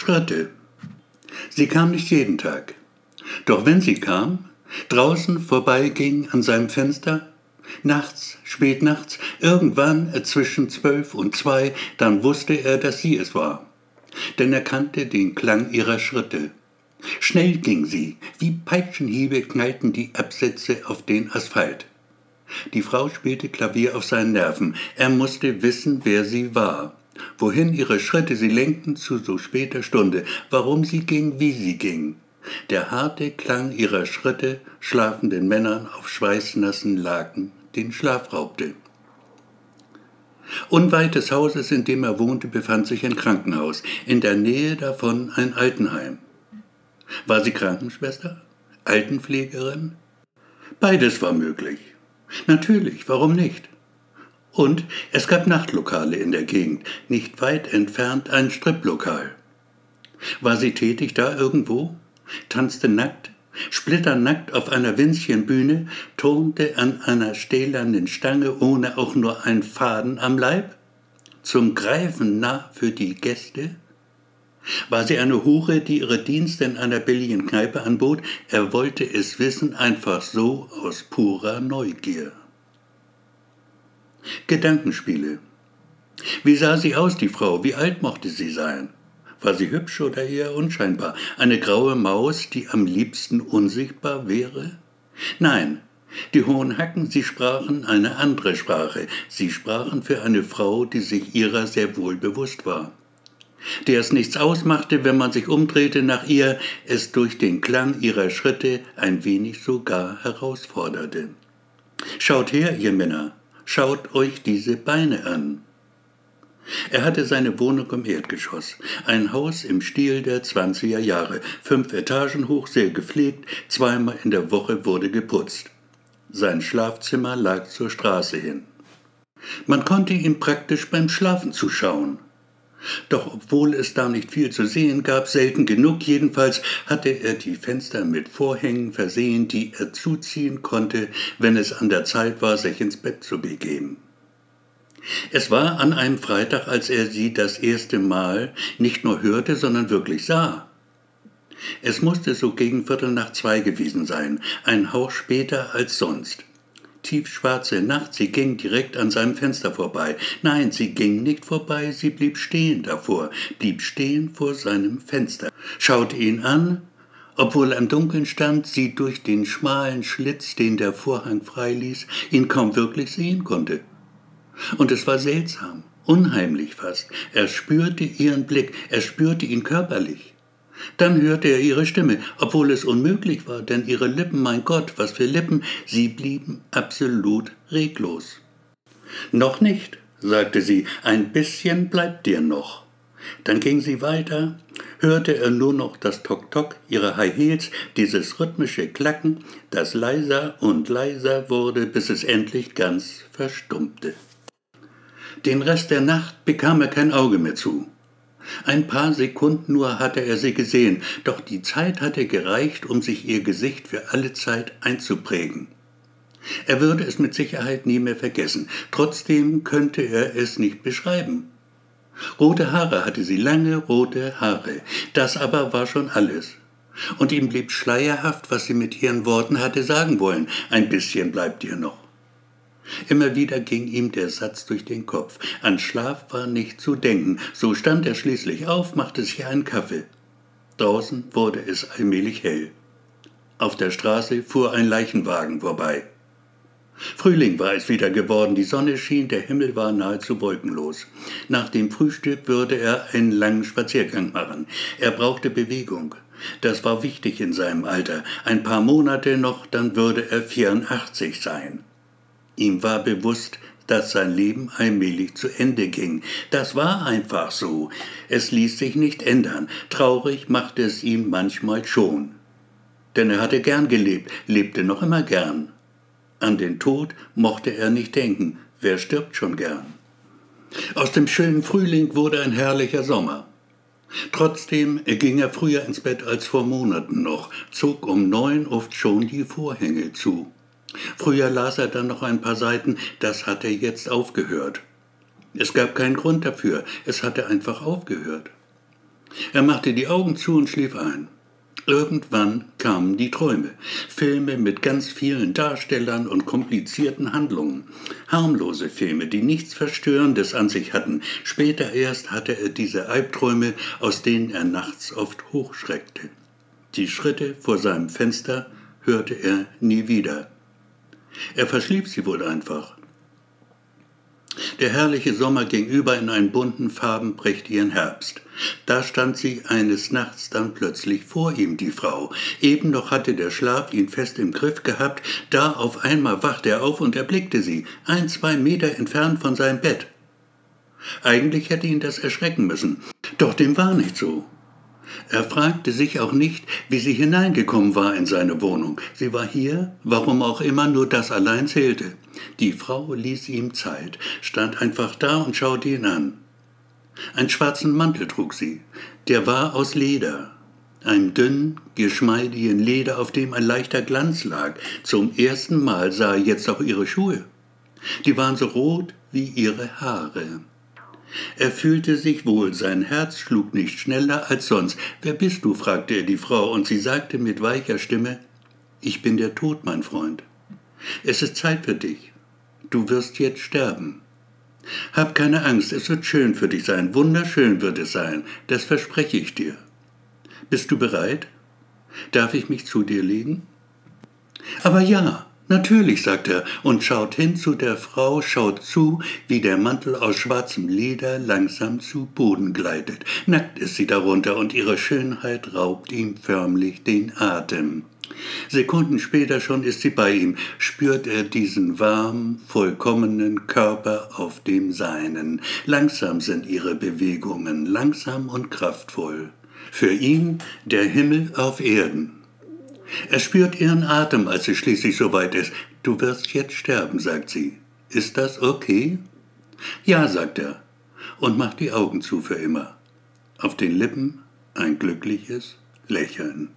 Schritte. Sie kam nicht jeden Tag. Doch wenn sie kam, draußen vorbeiging an seinem Fenster, nachts, spät nachts, irgendwann zwischen zwölf und zwei, dann wusste er, dass sie es war. Denn er kannte den Klang ihrer Schritte. Schnell ging sie, wie Peitschenhiebe knallten die Absätze auf den Asphalt. Die Frau spielte Klavier auf seinen Nerven. Er musste wissen, wer sie war. Wohin ihre Schritte sie lenkten zu so später Stunde, warum sie ging, wie sie ging. Der harte Klang ihrer Schritte schlafenden Männern auf schweißnassen Laken den Schlaf raubte. Unweit des Hauses, in dem er wohnte, befand sich ein Krankenhaus, in der Nähe davon ein Altenheim. War sie Krankenschwester? Altenpflegerin? Beides war möglich. Natürlich, warum nicht? Und es gab Nachtlokale in der Gegend, nicht weit entfernt ein Striplokal. War sie tätig da irgendwo? Tanzte nackt, splitternackt auf einer Winzchenbühne, turnte an einer stählernen Stange ohne auch nur ein Faden am Leib? Zum Greifen nah für die Gäste? War sie eine Hure, die ihre Dienste in einer billigen Kneipe anbot? Er wollte es wissen, einfach so aus purer Neugier. Gedankenspiele. Wie sah sie aus, die Frau? Wie alt mochte sie sein? War sie hübsch oder eher unscheinbar? Eine graue Maus, die am liebsten unsichtbar wäre? Nein, die hohen Hacken, sie sprachen eine andere Sprache. Sie sprachen für eine Frau, die sich ihrer sehr wohl bewusst war der es nichts ausmachte, wenn man sich umdrehte nach ihr, es durch den Klang ihrer Schritte ein wenig sogar herausforderte. Schaut her, ihr Männer, schaut euch diese Beine an. Er hatte seine Wohnung im Erdgeschoss, ein Haus im Stil der 20er Jahre, fünf Etagen hoch, sehr gepflegt, zweimal in der Woche wurde geputzt. Sein Schlafzimmer lag zur Straße hin. Man konnte ihm praktisch beim Schlafen zuschauen. Doch obwohl es da nicht viel zu sehen gab, selten genug jedenfalls, hatte er die Fenster mit Vorhängen versehen, die er zuziehen konnte, wenn es an der Zeit war, sich ins Bett zu begeben. Es war an einem Freitag, als er sie das erste Mal nicht nur hörte, sondern wirklich sah. Es musste so gegen Viertel nach zwei gewesen sein, ein Hauch später als sonst tiefschwarze Nacht, sie ging direkt an seinem Fenster vorbei. Nein, sie ging nicht vorbei, sie blieb stehen davor, blieb stehen vor seinem Fenster, schaute ihn an, obwohl im Dunkeln stand, sie durch den schmalen Schlitz, den der Vorhang freiließ, ihn kaum wirklich sehen konnte. Und es war seltsam, unheimlich fast. Er spürte ihren Blick, er spürte ihn körperlich. Dann hörte er ihre Stimme, obwohl es unmöglich war, denn ihre Lippen, mein Gott, was für Lippen, sie blieben absolut reglos. Noch nicht, sagte sie, ein bisschen bleibt dir noch. Dann ging sie weiter, hörte er nur noch das Tok-Tok ihrer High Heels, dieses rhythmische Klacken, das leiser und leiser wurde, bis es endlich ganz verstummte. Den Rest der Nacht bekam er kein Auge mehr zu. Ein paar Sekunden nur hatte er sie gesehen, doch die Zeit hatte gereicht, um sich ihr Gesicht für alle Zeit einzuprägen. Er würde es mit Sicherheit nie mehr vergessen, trotzdem könnte er es nicht beschreiben. Rote Haare hatte sie, lange rote Haare, das aber war schon alles. Und ihm blieb schleierhaft, was sie mit ihren Worten hatte sagen wollen. Ein bisschen bleibt ihr noch. Immer wieder ging ihm der Satz durch den Kopf. An Schlaf war nicht zu denken. So stand er schließlich auf, machte sich einen Kaffee. Draußen wurde es allmählich hell. Auf der Straße fuhr ein Leichenwagen vorbei. Frühling war es wieder geworden, die Sonne schien, der Himmel war nahezu wolkenlos. Nach dem Frühstück würde er einen langen Spaziergang machen. Er brauchte Bewegung. Das war wichtig in seinem Alter. Ein paar Monate noch, dann würde er 84 sein. Ihm war bewusst, dass sein Leben allmählich zu Ende ging. Das war einfach so. Es ließ sich nicht ändern. Traurig machte es ihm manchmal schon. Denn er hatte gern gelebt, lebte noch immer gern. An den Tod mochte er nicht denken. Wer stirbt schon gern? Aus dem schönen Frühling wurde ein herrlicher Sommer. Trotzdem ging er früher ins Bett als vor Monaten noch, zog um neun oft schon die Vorhänge zu. Früher las er dann noch ein paar Seiten, das hatte jetzt aufgehört. Es gab keinen Grund dafür, es hatte einfach aufgehört. Er machte die Augen zu und schlief ein. Irgendwann kamen die Träume. Filme mit ganz vielen Darstellern und komplizierten Handlungen. Harmlose Filme, die nichts Verstörendes an sich hatten. Später erst hatte er diese Albträume, aus denen er nachts oft hochschreckte. Die Schritte vor seinem Fenster hörte er nie wieder. Er verschlief sie wohl einfach. Der herrliche Sommer ging über in einen bunten, farbenprächtigen Herbst. Da stand sie eines Nachts dann plötzlich vor ihm, die Frau. Eben noch hatte der Schlaf ihn fest im Griff gehabt, da auf einmal wachte er auf und erblickte sie, ein, zwei Meter entfernt von seinem Bett. Eigentlich hätte ihn das erschrecken müssen, doch dem war nicht so. Er fragte sich auch nicht, wie sie hineingekommen war in seine Wohnung. Sie war hier, warum auch immer, nur das allein zählte. Die Frau ließ ihm Zeit, stand einfach da und schaute ihn an. Einen schwarzen Mantel trug sie, der war aus Leder, einem dünnen, geschmeidigen Leder, auf dem ein leichter Glanz lag. Zum ersten Mal sah er jetzt auch ihre Schuhe. Die waren so rot wie ihre Haare. Er fühlte sich wohl, sein Herz schlug nicht schneller als sonst. Wer bist du? fragte er die Frau, und sie sagte mit weicher Stimme Ich bin der Tod, mein Freund. Es ist Zeit für dich. Du wirst jetzt sterben. Hab keine Angst, es wird schön für dich sein, wunderschön wird es sein, das verspreche ich dir. Bist du bereit? Darf ich mich zu dir legen? Aber ja, Natürlich, sagt er und schaut hin zu der Frau, schaut zu, wie der Mantel aus schwarzem Leder langsam zu Boden gleitet. Nackt ist sie darunter und ihre Schönheit raubt ihm förmlich den Atem. Sekunden später schon ist sie bei ihm, spürt er diesen warm, vollkommenen Körper auf dem seinen. Langsam sind ihre Bewegungen, langsam und kraftvoll. Für ihn der Himmel auf Erden. Er spürt ihren Atem, als sie schließlich so weit ist. Du wirst jetzt sterben, sagt sie. Ist das okay? Ja, sagt er und macht die Augen zu für immer. Auf den Lippen ein glückliches Lächeln.